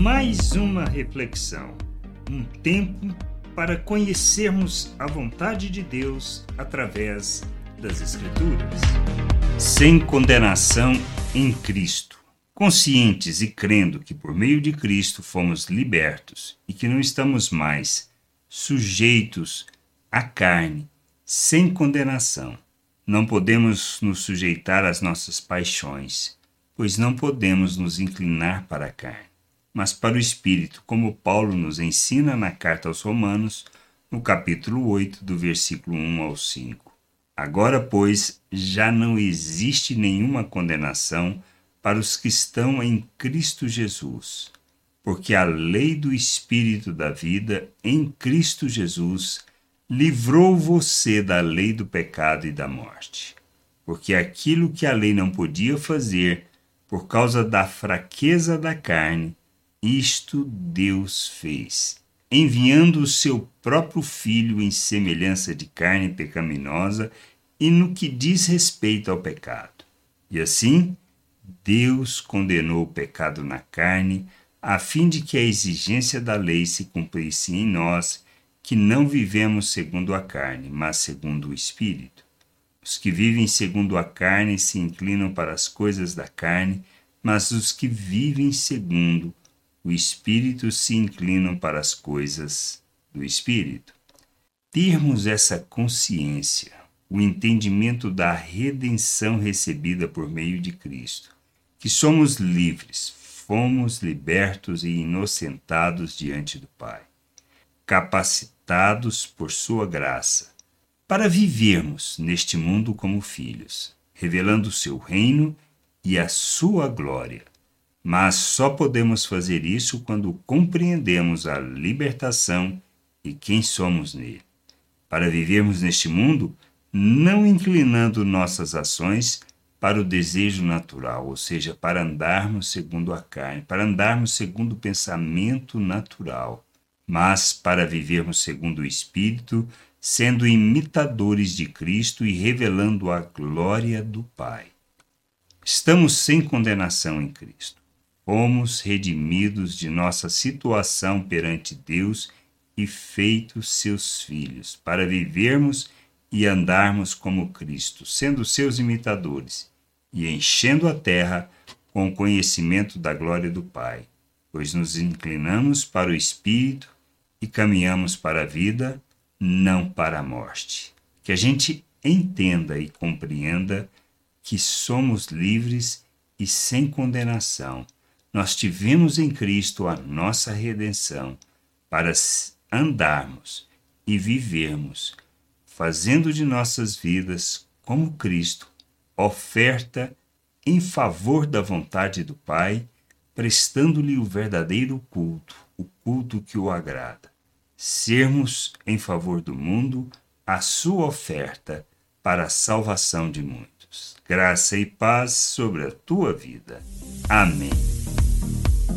Mais uma reflexão, um tempo para conhecermos a vontade de Deus através das Escrituras. Sem condenação em Cristo, conscientes e crendo que por meio de Cristo fomos libertos e que não estamos mais sujeitos à carne, sem condenação. Não podemos nos sujeitar às nossas paixões, pois não podemos nos inclinar para a carne, mas para o Espírito, como Paulo nos ensina na carta aos Romanos, no capítulo 8, do versículo 1 ao 5. Agora, pois, já não existe nenhuma condenação para os que estão em Cristo Jesus, porque a lei do Espírito da vida em Cristo Jesus livrou você da lei do pecado e da morte. Porque aquilo que a lei não podia fazer, por causa da fraqueza da carne, isto Deus fez, enviando o seu próprio Filho em semelhança de carne pecaminosa e no que diz respeito ao pecado. E assim, Deus condenou o pecado na carne, a fim de que a exigência da lei se cumprisse em nós que não vivemos segundo a carne, mas segundo o Espírito. Os que vivem segundo a carne se inclinam para as coisas da carne, mas os que vivem segundo o Espírito se inclinam para as coisas do Espírito. Termos essa consciência, o entendimento da redenção recebida por meio de Cristo, que somos livres, fomos libertos e inocentados diante do Pai capacitados por Sua graça para vivermos neste mundo como filhos, revelando o seu reino e a sua glória. Mas só podemos fazer isso quando compreendemos a libertação e quem somos nele. Para vivermos neste mundo, não inclinando nossas ações para o desejo natural, ou seja, para andarmos segundo a carne, para andarmos segundo o pensamento natural, mas para vivermos segundo o Espírito, sendo imitadores de Cristo e revelando a glória do Pai. Estamos sem condenação em Cristo. Fomos redimidos de nossa situação perante Deus e feitos seus filhos, para vivermos e andarmos como Cristo, sendo seus imitadores e enchendo a terra com o conhecimento da glória do Pai, pois nos inclinamos para o Espírito e caminhamos para a vida, não para a morte. Que a gente entenda e compreenda que somos livres e sem condenação. Nós tivemos em Cristo a nossa redenção para andarmos e vivermos, fazendo de nossas vidas, como Cristo, oferta em favor da vontade do Pai, prestando-lhe o verdadeiro culto, o culto que o agrada sermos em favor do mundo a sua oferta para a salvação de muitos. Graça e paz sobre a tua vida. Amém.